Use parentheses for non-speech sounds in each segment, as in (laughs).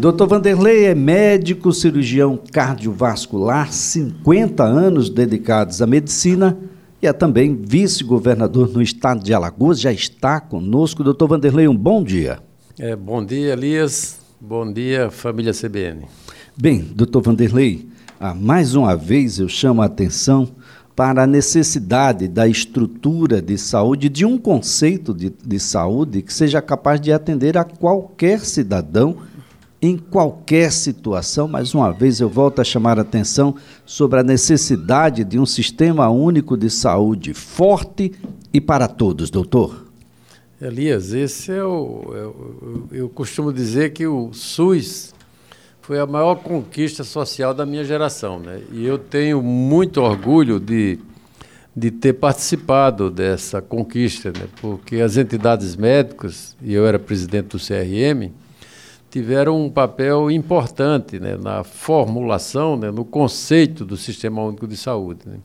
Dr. Vanderlei é médico cirurgião cardiovascular, 50 anos dedicados à medicina e é também vice-governador no estado de Alagoas. Já está conosco. Doutor Vanderlei, um bom dia. É, bom dia, Elias. Bom dia, família CBN. Bem, doutor Vanderlei, ah, mais uma vez eu chamo a atenção para a necessidade da estrutura de saúde, de um conceito de, de saúde que seja capaz de atender a qualquer cidadão em qualquer situação. Mais uma vez, eu volto a chamar a atenção sobre a necessidade de um sistema único de saúde forte e para todos, doutor. Elias, esse é o. Eu, é eu costumo dizer que o SUS foi a maior conquista social da minha geração, né? E eu tenho muito orgulho de, de ter participado dessa conquista, né? Porque as entidades médicas, e eu era presidente do CRM, tiveram um papel importante né, na formulação, né, no conceito do Sistema Único de Saúde. Né.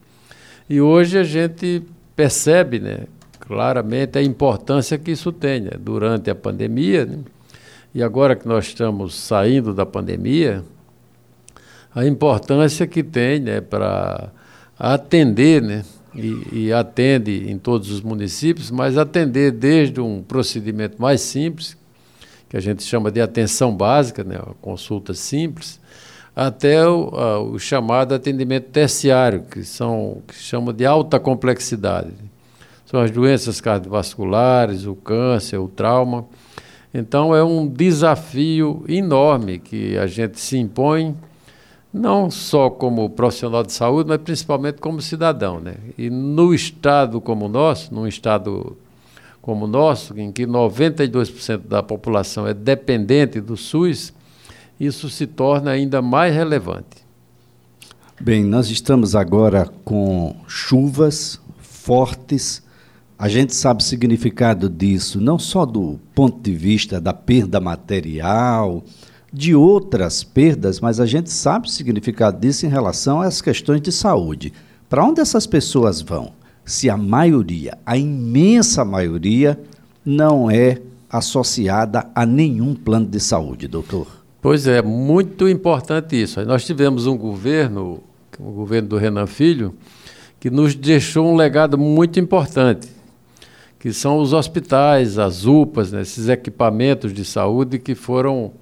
E hoje a gente percebe né, claramente a importância que isso tem né, durante a pandemia. Né, e agora que nós estamos saindo da pandemia, a importância que tem para atender, e, e atende em todos os municípios, mas atender desde um procedimento mais simples, que a gente chama de atenção básica, né, consulta simples, até o, a, o, chamado atendimento terciário, que são que chama de alta complexidade. São as doenças cardiovasculares, o câncer, o trauma. Então é um desafio enorme que a gente se impõe, não só como profissional de saúde, mas principalmente como cidadão. Né? E no estado como o nosso, num estado como o nosso, em que 92% da população é dependente do SUS, isso se torna ainda mais relevante. Bem, nós estamos agora com chuvas fortes. A gente sabe o significado disso, não só do ponto de vista da perda material, de outras perdas, mas a gente sabe o significado disso em relação às questões de saúde. Para onde essas pessoas vão? Se a maioria, a imensa maioria, não é associada a nenhum plano de saúde, doutor? Pois é, muito importante isso. Nós tivemos um governo, o governo do Renan Filho, que nos deixou um legado muito importante, que são os hospitais, as UPAs, né, esses equipamentos de saúde que foram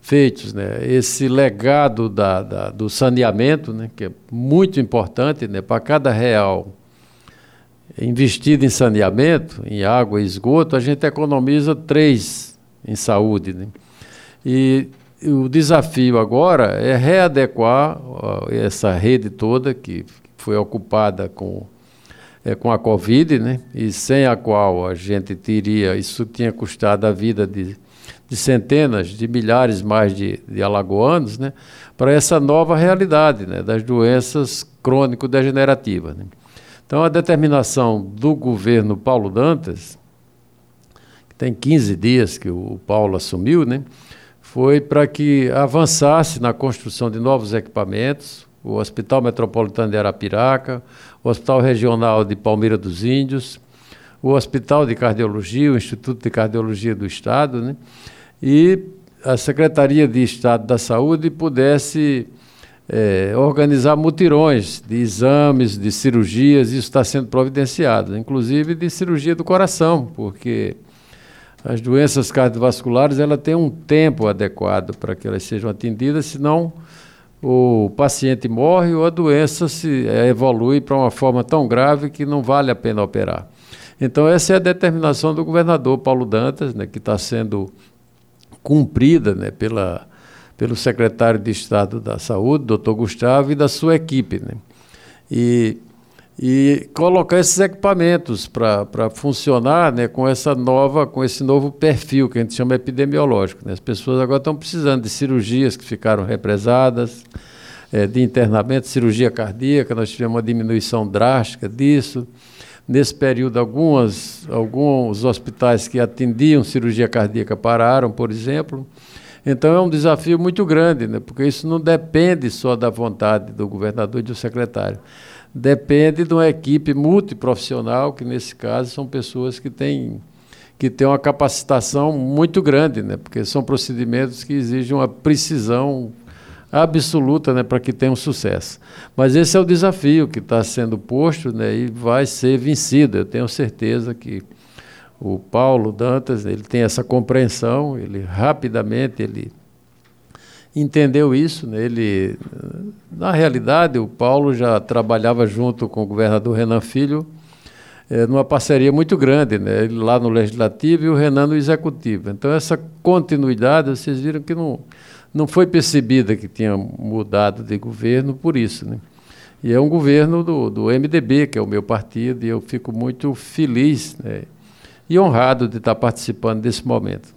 feitos. Né? Esse legado da, da, do saneamento, né, que é muito importante, né, para cada real investido em saneamento, em água e esgoto, a gente economiza três em saúde. Né? E o desafio agora é readequar essa rede toda que foi ocupada com, é, com a Covid, né? e sem a qual a gente teria, isso tinha custado a vida de, de centenas, de milhares mais de, de alagoanos, né? para essa nova realidade né? das doenças crônico-degenerativas. Né? Então, a determinação do governo Paulo Dantas, que tem 15 dias que o Paulo assumiu, né, foi para que avançasse na construção de novos equipamentos, o Hospital Metropolitano de Arapiraca, o Hospital Regional de Palmeira dos Índios, o Hospital de Cardiologia, o Instituto de Cardiologia do Estado, né, e a Secretaria de Estado da Saúde pudesse é, organizar mutirões de exames, de cirurgias, isso está sendo providenciado, inclusive de cirurgia do coração, porque as doenças cardiovasculares ela tem um tempo adequado para que elas sejam atendidas, senão o paciente morre ou a doença se é, evolui para uma forma tão grave que não vale a pena operar. Então essa é a determinação do governador Paulo Dantas, né, que está sendo cumprida né, pela pelo secretário de Estado da Saúde, doutor Gustavo, e da sua equipe. Né? E, e colocar esses equipamentos para funcionar né, com essa nova, com esse novo perfil que a gente chama epidemiológico. Né? As pessoas agora estão precisando de cirurgias que ficaram represadas, é, de internamento, cirurgia cardíaca, nós tivemos uma diminuição drástica disso. Nesse período, algumas, alguns hospitais que atendiam cirurgia cardíaca pararam, por exemplo. Então é um desafio muito grande, né? porque isso não depende só da vontade do governador e do secretário. Depende de uma equipe multiprofissional, que nesse caso são pessoas que têm, que tem uma capacitação muito grande, né? porque são procedimentos que exigem uma precisão absoluta né, para que tenha um sucesso. Mas esse é o desafio que está sendo posto né, e vai ser vencido. Eu tenho certeza que o Paulo Dantas ele tem essa compreensão, ele rapidamente ele entendeu isso. Né, ele, na realidade, o Paulo já trabalhava junto com o governador Renan Filho é, numa parceria muito grande, né? Ele lá no Legislativo e o Renan no Executivo. Então, essa continuidade, vocês viram que não, não foi percebida que tinha mudado de governo por isso. Né? E é um governo do, do MDB, que é o meu partido, e eu fico muito feliz né? E honrado de estar participando desse momento.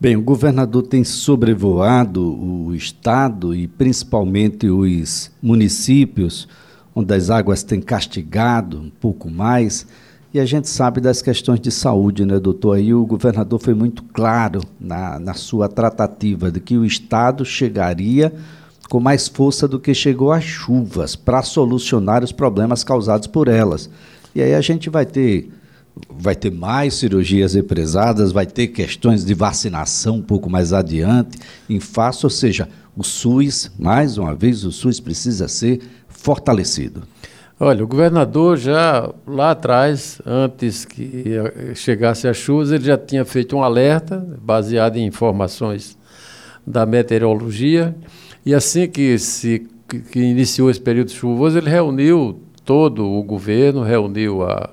Bem, o governador tem sobrevoado o Estado e principalmente os municípios, onde as águas têm castigado um pouco mais. E a gente sabe das questões de saúde, né, doutor? Aí o governador foi muito claro na, na sua tratativa de que o Estado chegaria com mais força do que chegou às chuvas para solucionar os problemas causados por elas. E aí a gente vai ter vai ter mais cirurgias represadas, vai ter questões de vacinação um pouco mais adiante, em face, ou seja, o SUS, mais uma vez, o SUS precisa ser fortalecido. Olha, o governador já lá atrás, antes que chegasse as chuvas, ele já tinha feito um alerta baseado em informações da meteorologia. E assim que se que iniciou esse período chuvoso, ele reuniu todo o governo, reuniu a,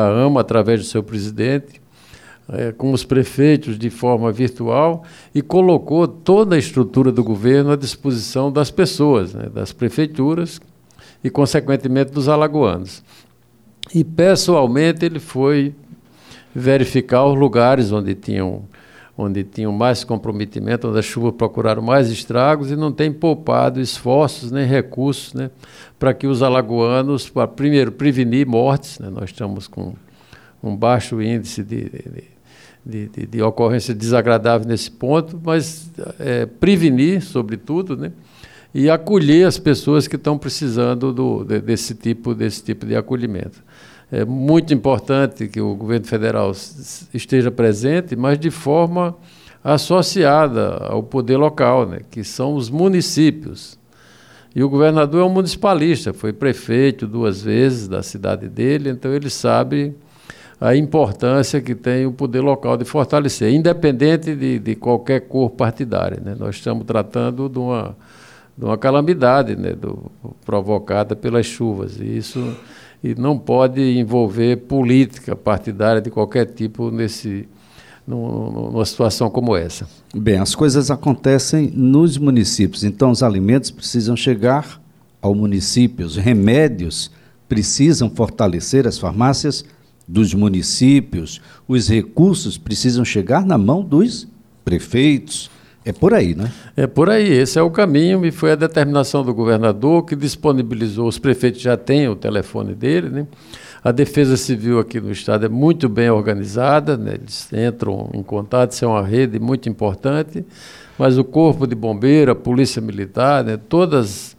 a AMA através do seu presidente, é, com os prefeitos de forma virtual e colocou toda a estrutura do governo à disposição das pessoas, né, das prefeituras, e, consequentemente, dos alagoanos. E, pessoalmente, ele foi verificar os lugares onde tinham, onde tinham mais comprometimento, onde a chuva procuraram mais estragos e não tem poupado esforços nem recursos né, para que os alagoanos, para, primeiro, prevenir mortes. Né, nós estamos com um baixo índice de, de de, de, ocorrência desagradável nesse ponto, mas é, prevenir, sobretudo, né? e acolher as pessoas que estão precisando do, de, desse, tipo, desse tipo de acolhimento. É muito importante que o governo federal esteja presente, mas de forma associada ao poder local, né, que são os municípios. E o governador é um municipalista, foi prefeito duas vezes da cidade dele, então ele sabe a importância que tem o poder local de fortalecer, independente de, de qualquer cor partidária. Né? Nós estamos tratando de uma de uma calamidade né, do, provocada pelas chuvas. E isso e não pode envolver política partidária de qualquer tipo nesse, numa situação como essa. Bem, as coisas acontecem nos municípios, então os alimentos precisam chegar ao município, os remédios precisam fortalecer as farmácias dos municípios, os recursos precisam chegar na mão dos prefeitos, é por aí, né? É por aí, esse é o caminho e foi a determinação do governador que disponibilizou, os prefeitos já têm o telefone dele, né? A Defesa Civil aqui no estado é muito bem organizada, né? eles entram em contato, isso é uma rede muito importante, mas o Corpo de Bombeiro, a Polícia Militar, né? todas,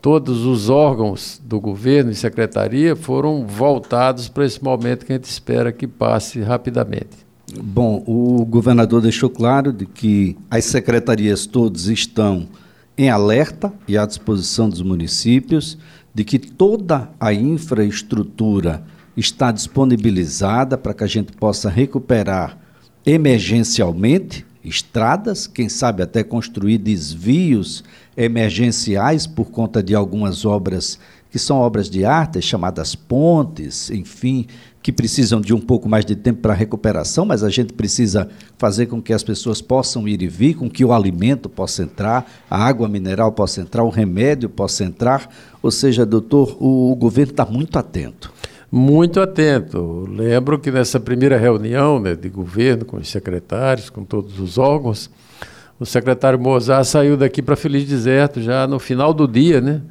todos os órgãos do governo e secretaria foram voltados para esse momento que a gente espera que passe rapidamente. Bom, o governador deixou claro de que as secretarias todas estão em alerta e à disposição dos municípios, de que toda a infraestrutura está disponibilizada para que a gente possa recuperar emergencialmente estradas, quem sabe até construir desvios emergenciais por conta de algumas obras que são obras de arte, chamadas pontes, enfim, que precisam de um pouco mais de tempo para recuperação, mas a gente precisa fazer com que as pessoas possam ir e vir, com que o alimento possa entrar, a água mineral possa entrar, o remédio possa entrar. Ou seja, doutor, o, o governo está muito atento. Muito atento. Lembro que nessa primeira reunião né, de governo, com os secretários, com todos os órgãos, o secretário Mozart saiu daqui para Feliz Deserto já no final do dia, né?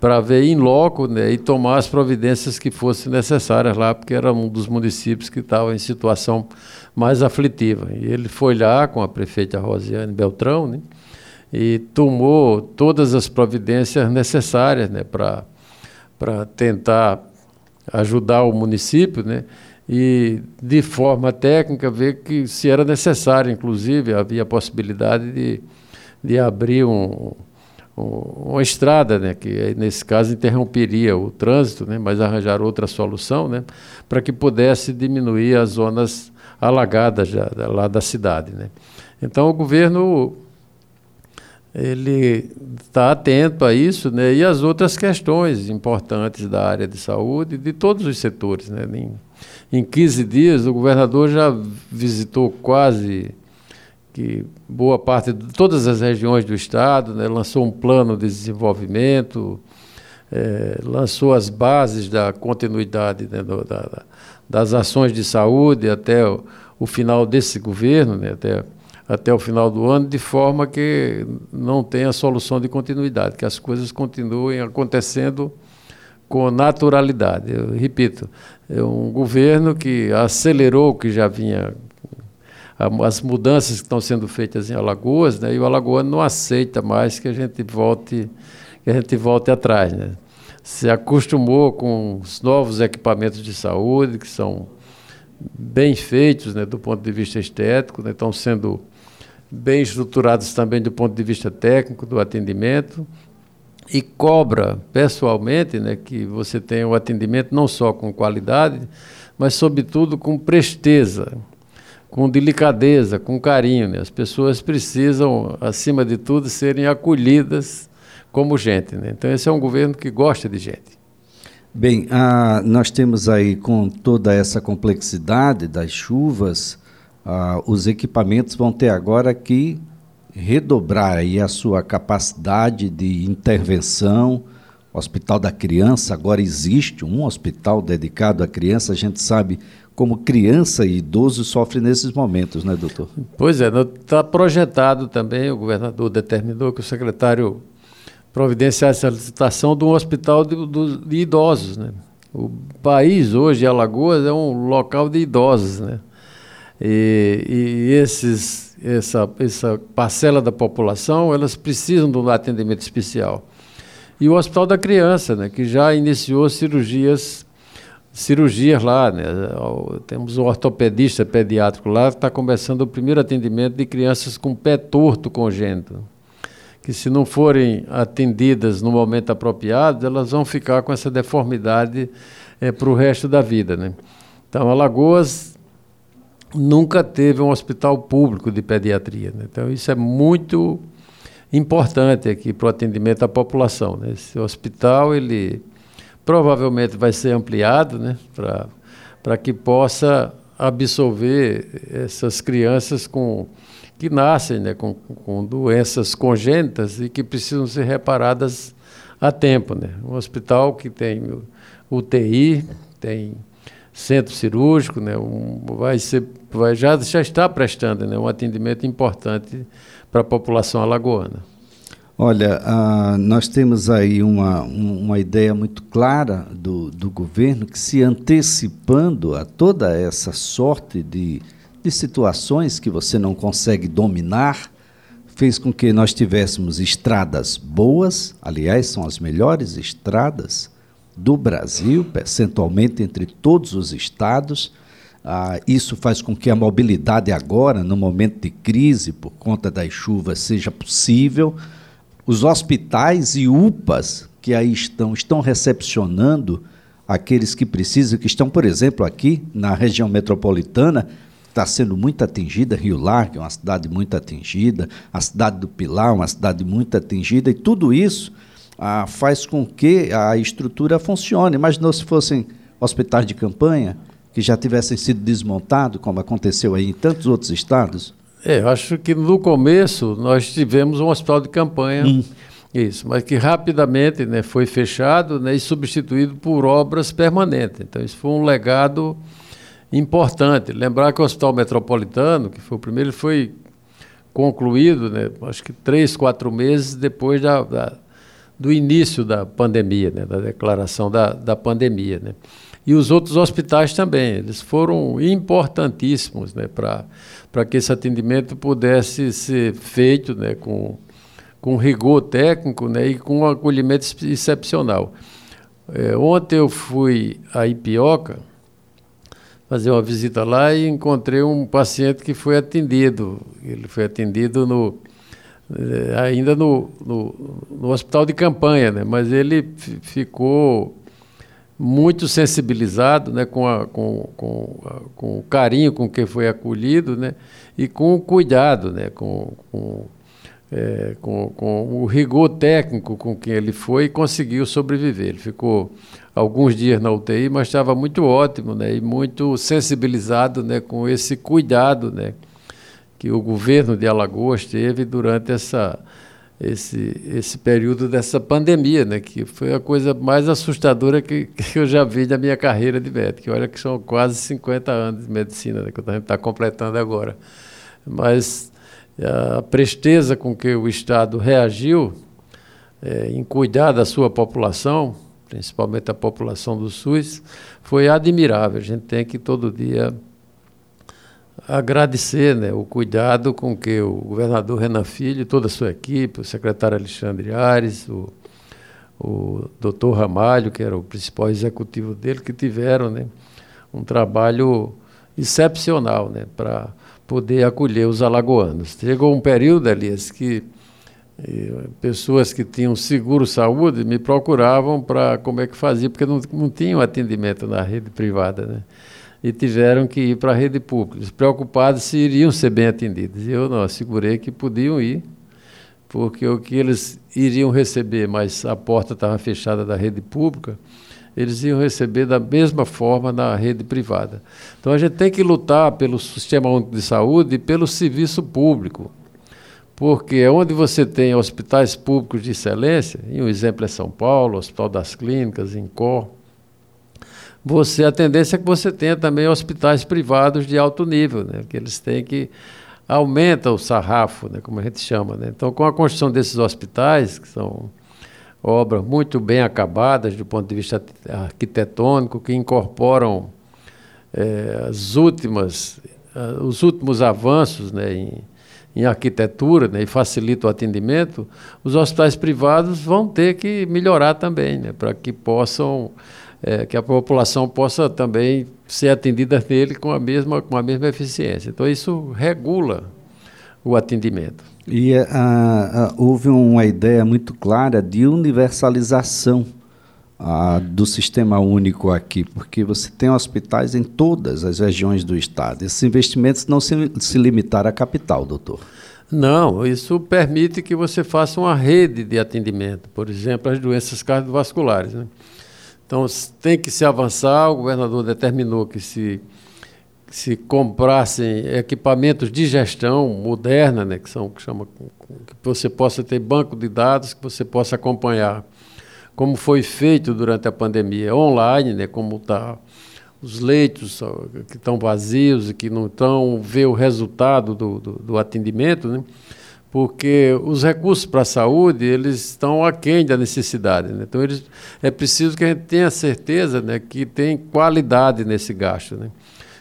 Para ver em loco né, e tomar as providências que fossem necessárias lá, porque era um dos municípios que estava em situação mais aflitiva. E ele foi lá com a prefeita Rosiane Beltrão né, e tomou todas as providências necessárias né, para tentar ajudar o município. Né, e, de forma técnica, ver que se era necessário, inclusive, havia a possibilidade de, de abrir um, uma estrada, né, que nesse caso interromperia o trânsito, né, mas arranjar outra solução né, para que pudesse diminuir as zonas alagadas já, lá da cidade. Né. Então, o governo ele está atento a isso né, e as outras questões importantes da área de saúde, de todos os setores. Né, em, em 15 dias, o governador já visitou quase que boa parte de todas as regiões do estado, né, lançou um plano de desenvolvimento, é, lançou as bases da continuidade né, do, da, das ações de saúde até o, o final desse governo, né, até até o final do ano, de forma que não tenha solução de continuidade, que as coisas continuem acontecendo com naturalidade. Eu repito, é um governo que acelerou o que já vinha, as mudanças que estão sendo feitas em Alagoas, né, e o alagoano não aceita mais que a gente volte, que a gente volte atrás. Né. Se acostumou com os novos equipamentos de saúde, que são bem feitos né, do ponto de vista estético, né, estão sendo bem estruturados também do ponto de vista técnico do atendimento e cobra pessoalmente né, que você tenha o atendimento não só com qualidade, mas sobretudo com presteza, com delicadeza, com carinho. Né? As pessoas precisam, acima de tudo, serem acolhidas como gente. Né? Então, esse é um governo que gosta de gente. Bem, ah, nós temos aí, com toda essa complexidade das chuvas, ah, os equipamentos vão ter agora que redobrar aí a sua capacidade de intervenção. O Hospital da Criança agora existe um hospital dedicado à criança. A gente sabe como criança e idoso sofrem nesses momentos, né, doutor? Pois é, está projetado também, o governador determinou que o secretário providenciasse a licitação de um hospital de, de idosos, né? O país hoje, Alagoas, é um local de idosos, né? E, e esses, essa, essa parcela da população, elas precisam de um atendimento especial. E o Hospital da Criança, né, que já iniciou cirurgias, cirurgias lá. Né, temos um ortopedista pediátrico lá está começando o primeiro atendimento de crianças com pé torto congênito. Que se não forem atendidas no momento apropriado, elas vão ficar com essa deformidade é, para o resto da vida. Né? Então, Alagoas nunca teve um hospital público de pediatria. Né? Então, isso é muito importante aqui para o atendimento à população. Né? Esse hospital, ele provavelmente vai ser ampliado né? para que possa absorver essas crianças com, que nascem né? com, com doenças congênitas e que precisam ser reparadas a tempo. Né? Um hospital que tem UTI, tem centro cirúrgico, né, um, vai ser, vai, já, já está prestando né, um atendimento importante para a população alagoana. Olha, uh, nós temos aí uma, uma ideia muito clara do, do governo que, se antecipando a toda essa sorte de, de situações que você não consegue dominar, fez com que nós tivéssemos estradas boas, aliás, são as melhores estradas, do Brasil, percentualmente entre todos os estados. Ah, isso faz com que a mobilidade agora, no momento de crise, por conta das chuvas, seja possível. Os hospitais e UPAs que aí estão, estão recepcionando aqueles que precisam, que estão, por exemplo, aqui na região metropolitana, está sendo muito atingida, Rio Largo é uma cidade muito atingida, a cidade do Pilar, uma cidade muito atingida, e tudo isso ah, faz com que a estrutura funcione. Imaginou se fossem hospitais de campanha que já tivessem sido desmontados, como aconteceu aí em tantos outros estados? É, eu acho que no começo nós tivemos um hospital de campanha, hum. isso, mas que rapidamente né, foi fechado né, e substituído por obras permanentes. Então, isso foi um legado importante. Lembrar que o Hospital Metropolitano, que foi o primeiro, foi concluído, né, acho que três, quatro meses depois da, da do início da pandemia, né, da declaração da, da pandemia. Né. E os outros hospitais também, eles foram importantíssimos né, para que esse atendimento pudesse ser feito né, com, com rigor técnico né, e com um acolhimento excepcional. É, ontem eu fui a Ipioca fazer uma visita lá e encontrei um paciente que foi atendido. Ele foi atendido no, eh, ainda no, no, no hospital de campanha, né? mas ele ficou muito sensibilizado né? com, a, com, com, a, com o carinho com que foi acolhido né? e com o cuidado, né? com, com é, com, com, o rigor técnico com que ele foi e conseguiu sobreviver. Ele ficou alguns dias na UTI, mas estava muito ótimo né, e muito sensibilizado né, com esse cuidado né, que o governo de Alagoas teve durante essa, esse, esse período dessa pandemia, né, que foi a coisa mais assustadora que, (laughs) que eu já vi na minha carreira de médico. Olha que são quase 50 anos de medicina né, que a gente está completando agora. Mas a presteza com que o Estado reagiu é, em cuidar da sua população, principalmente a população do SUS, foi admirável. A gente tem que todo dia agradecer né, o cuidado com que o governador Renan Filho, toda a sua equipe, o secretário Alexandre Ares, o, o doutor Ramalho, que era o principal executivo dele, que tiveram né, um trabalho excepcional né, para poder acolher os alagoanos. Chegou um período, Elias, que eh, pessoas que tinham seguro saúde me procuravam para como é que fazia, porque não, não tinham atendimento na rede privada, né? E tiveram que ir para a rede pública, preocupados se iriam ser bem atendidos. Eu não assegurei que podiam ir, porque o que eles iriam receber, mas a porta estava fechada da rede pública, eles iam receber da mesma forma na rede privada. Então a gente tem que lutar pelo sistema único de saúde e pelo serviço público, porque é onde você tem hospitais públicos de excelência, e um exemplo é São Paulo, Hospital das Clínicas, Incor, você a tendência é que você tenha também hospitais privados de alto nível, né, que eles têm que aumenta o sarrafo, né, como a gente chama. Né? Então, com a construção desses hospitais, que são obras muito bem acabadas do ponto de vista arquitetônico, que incorporam é, as últimas, uh, os últimos avanços né, em, em arquitetura né, e facilita o atendimento, os hospitais privados vão ter que melhorar também, né, para que possam, é, que a população possa também ser atendida nele com a mesma, com a mesma eficiência. Então isso regula o atendimento. E uh, houve uma ideia muito clara de universalização do sistema único aqui, porque você tem hospitais em todas as regiões do estado. Esses investimentos não se, se limitaram à capital, doutor. Não, isso permite que você faça uma rede de atendimento, por exemplo, as doenças cardiovasculares. Né? Então, tem que se avançar, o governador determinou que se se comprassem equipamentos de gestão moderna, né, que são que chama que você possa ter banco de dados, que você possa acompanhar como foi feito durante a pandemia online, né, como está os leitos que estão vazios e que não estão ver o resultado do, do, do atendimento, né, porque os recursos para a saúde eles estão aquém da necessidade. Né? Então eles, é preciso que a gente tenha certeza né, que tem qualidade nesse gasto. Né?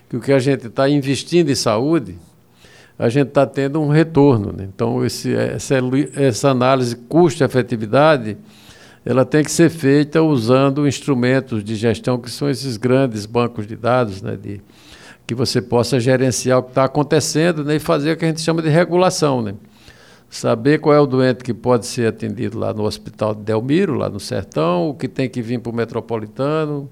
que o que a gente está investindo em saúde, a gente está tendo um retorno. Né? Então, esse, essa, essa análise custo-efetividade, ela tem que ser feita usando instrumentos de gestão que são esses grandes bancos de dados, né? de, que você possa gerenciar o que está acontecendo né? e fazer o que a gente chama de regulação. Né? Saber qual é o doente que pode ser atendido lá no Hospital de Delmiro, lá no Sertão, o que tem que vir para o Metropolitano,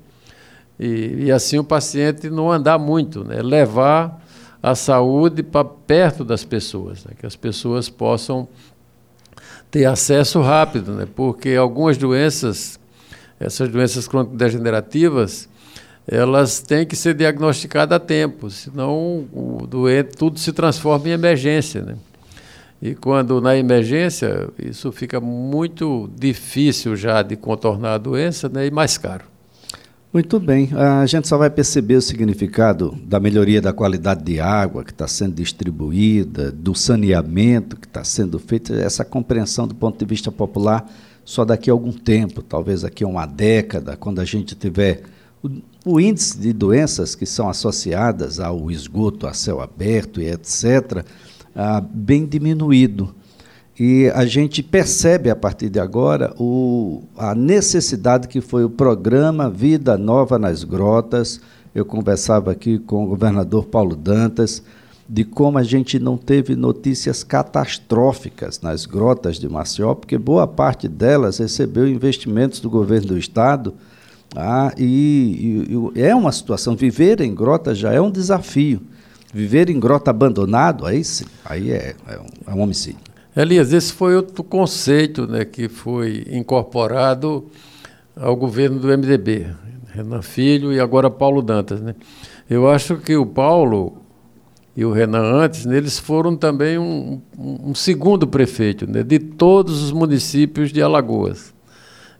e, e assim o paciente não andar muito, né? levar a saúde para perto das pessoas, né? que as pessoas possam ter acesso rápido, né? porque algumas doenças, essas doenças crônico-degenerativas, elas têm que ser diagnosticadas a tempo, senão o doente tudo se transforma em emergência. Né? E quando na emergência, isso fica muito difícil já de contornar a doença né? e mais caro. Muito bem. A gente só vai perceber o significado da melhoria da qualidade de água que está sendo distribuída, do saneamento que está sendo feito, essa compreensão do ponto de vista popular só daqui a algum tempo, talvez daqui a uma década, quando a gente tiver o, o índice de doenças que são associadas ao esgoto a céu aberto e etc., ah, bem diminuído. E a gente percebe a partir de agora o, a necessidade que foi o programa Vida Nova nas Grotas, eu conversava aqui com o governador Paulo Dantas de como a gente não teve notícias catastróficas nas grotas de Maceió, porque boa parte delas recebeu investimentos do governo do estado. Ah, e, e, e é uma situação, viver em grota já é um desafio. Viver em grota abandonado, aí sim, aí é, é, um, é um homicídio. Elias, esse foi outro conceito né, que foi incorporado ao governo do MDB, Renan Filho e agora Paulo Dantas. Né? Eu acho que o Paulo e o Renan antes, né, eles foram também um, um segundo prefeito né, de todos os municípios de Alagoas,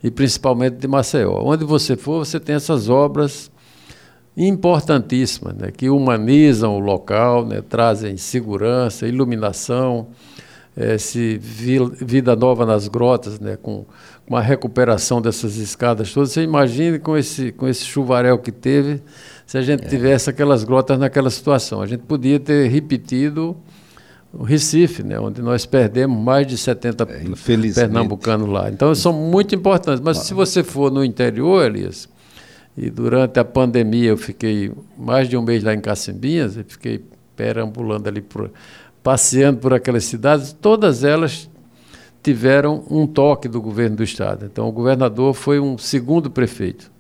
e principalmente de Maceió. Onde você for, você tem essas obras importantíssimas, né, que humanizam o local, né, trazem segurança, iluminação, é, se vida nova nas grotas, né, com, com a recuperação dessas escadas todas. Você imagine com esse, com esse chuvarel que teve, se a gente é. tivesse aquelas grotas naquela situação. A gente podia ter repetido o Recife, né, onde nós perdemos mais de 70 é, pernambucanos lá. Então, são muito importantes. Mas ah. se você for no interior, Elias, e durante a pandemia eu fiquei mais de um mês lá em Cacimbinhas, e fiquei perambulando ali, por, passeando por aquelas cidades, todas elas tiveram um toque do governo do Estado. Então, o governador foi um segundo prefeito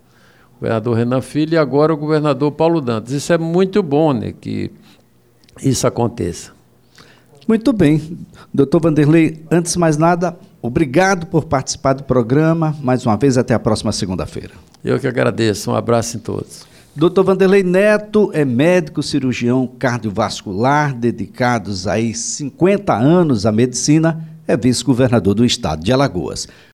governador Renan Filho e agora o governador Paulo Dantas. Isso é muito bom né, que isso aconteça. Muito bem. Doutor Vanderlei, antes de mais nada, obrigado por participar do programa. Mais uma vez, até a próxima segunda-feira. Eu que agradeço. Um abraço em todos. Doutor Vanderlei Neto é médico cirurgião cardiovascular, dedicados aí 50 anos à medicina, é vice-governador do estado de Alagoas.